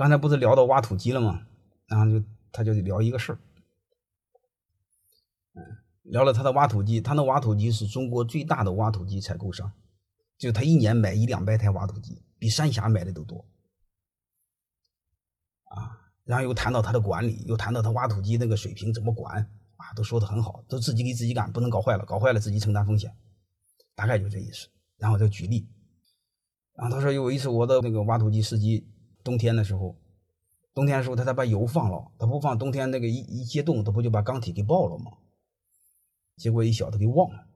刚才不是聊到挖土机了吗？然后就他就聊一个事儿，嗯，聊了他的挖土机，他的挖土机是中国最大的挖土机采购商，就他一年买一两百台挖土机，比三峡买的都多。啊，然后又谈到他的管理，又谈到他挖土机那个水平怎么管啊，都说的很好，都自己给自己干，不能搞坏了，搞坏了自己承担风险，大概就这意思。然后就举例，然后他说有一次我的那个挖土机司机，冬天的时候，冬天的时候他才把油放了，他不放，冬天那个一一结冻，他不就把缸体给爆了吗？结果一小子给忘了，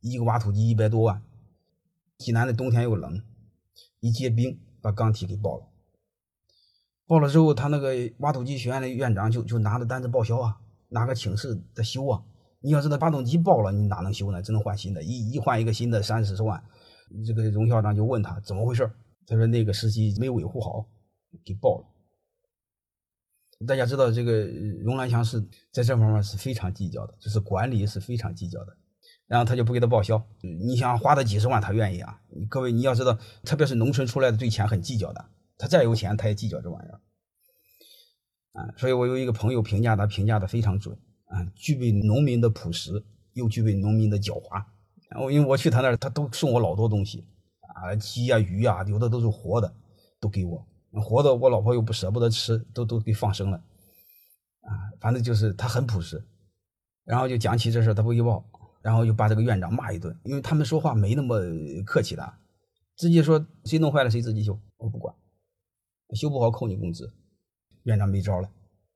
一个挖土机一百多万，济南的冬天又冷，一结冰把缸体给爆了。报了之后，他那个挖土机学院的院长就就拿着单子报销啊，拿个请示在修啊。你要知道发动机爆了，你哪能修呢？只能换新的，一一换一个新的三四十万。这个荣校长就问他怎么回事，他说那个司机没维护好，给爆了。大家知道这个荣兰祥是在这方面是非常计较的，就是管理是非常计较的。然后他就不给他报销，你想花他几十万，他愿意啊？各位你要知道，特别是农村出来的对钱很计较的。他再有钱，他也计较这玩意儿，啊，所以我有一个朋友评价他，评价的非常准，啊，具备农民的朴实，又具备农民的狡猾。我因为我去他那儿，他都送我老多东西，啊，鸡呀、鱼呀，有的都是活的，都给我。活的我老婆又不舍不得吃，都都给放生了，啊，反正就是他很朴实。然后就讲起这事，他不一报，然后就把这个院长骂一顿，因为他们说话没那么客气的，直接说谁弄坏了谁自己修，我不管。修不好扣你工资，院长没招了，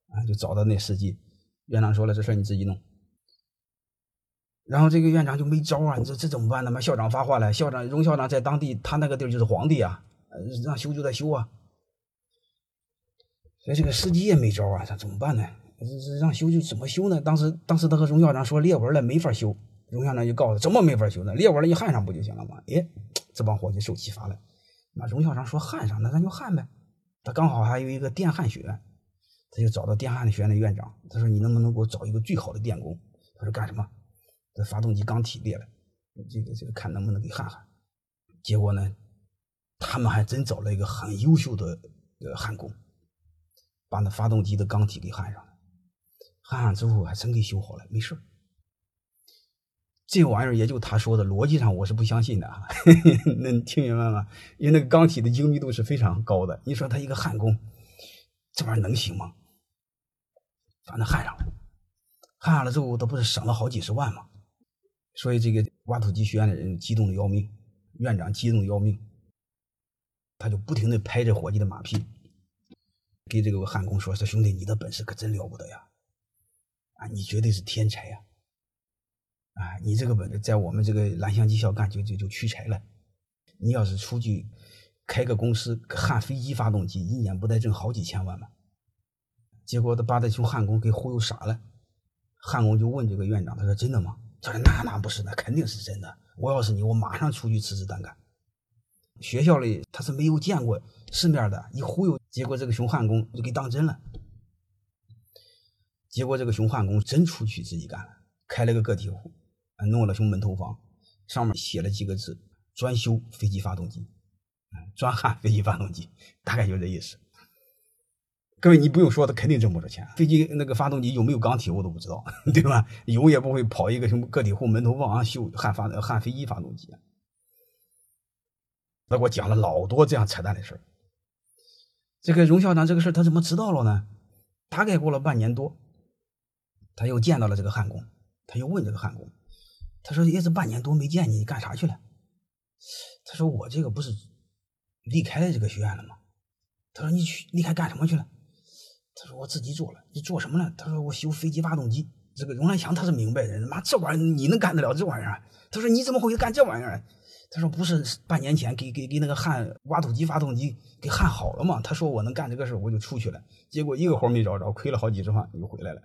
啊，就找到那司机，院长说了这事你自己弄，然后这个院长就没招啊，你说这怎么办呢？嘛，校长发话了，校长荣校长在当地，他那个地儿就是皇帝啊，让修就得修啊，所以这个司机也没招啊，他怎么办呢？这这让修就怎么修呢？当时当时他和荣校长说裂纹了没法修，荣校长就告诉他怎么没法修呢？裂纹了你焊上不就行了吗？哎，这帮伙计受启发了，那荣校长说焊上，那咱就焊呗。他刚好还有一个电焊学院，他就找到电焊学院的院长，他说：“你能不能给我找一个最好的电工？”他说：“干什么？这发动机缸体裂了，这个这个看能不能给焊焊。”结果呢，他们还真找了一个很优秀的呃焊工，把那发动机的缸体给焊上了。焊上之后还真给修好了，没事这玩意儿也就他说的逻辑上我是不相信的啊，那你听明白吗？因为那个缸体的精密度是非常高的，你说他一个焊工，这玩意儿能行吗？反正焊上了，焊上了之后，他不是省了好几十万吗？所以这个挖土机学院的人激动的要命，院长激动的要命，他就不停的拍着伙计的马屁，给这个焊工说：“说兄弟，你的本事可真了不得呀，啊，你绝对是天才呀。”啊，你这个本子在我们这个蓝翔技校干就就就屈才了。你要是出去开个公司焊飞机发动机，一年不得挣好几千万吗？结果他把这群焊工给忽悠傻了。焊工就问这个院长，他说：“真的吗？”他说：“那那不是，那肯定是真的。我要是你，我马上出去辞职单干。”学校里他是没有见过世面的，一忽悠，结果这个熊焊工就给当真了。结果这个熊焊工真出去自己干了，开了个个体户。弄了熊门头房，上面写了几个字：专修飞机发动机，专焊飞机发动机，大概就这意思。各位，你不用说，他肯定挣不着钱。飞机那个发动机有没有钢体，我都不知道，对吧？有也不会跑一个什么个体户门头房修焊发焊飞机发动机。他给我讲了老多这样扯淡的事这个荣校长这个事他怎么知道了呢？大概过了半年多，他又见到了这个焊工，他又问这个焊工。他说：“也是半年多没见你，你干啥去了？”他说：“我这个不是离开了这个学院了吗？”他说：“你去离开干什么去了？”他说：“我自己做了。”你做什么了？他说：“我修飞机发动机。”这个荣兰祥他是明白人，妈这玩意儿你能干得了这玩意儿？他说：“你怎么会干这玩意儿？”他说：“不是半年前给给给那个焊挖土机发动机给焊好了吗？”他说：“我能干这个事我就出去了。结果一个活没找着，亏了好几十万，又回来了。”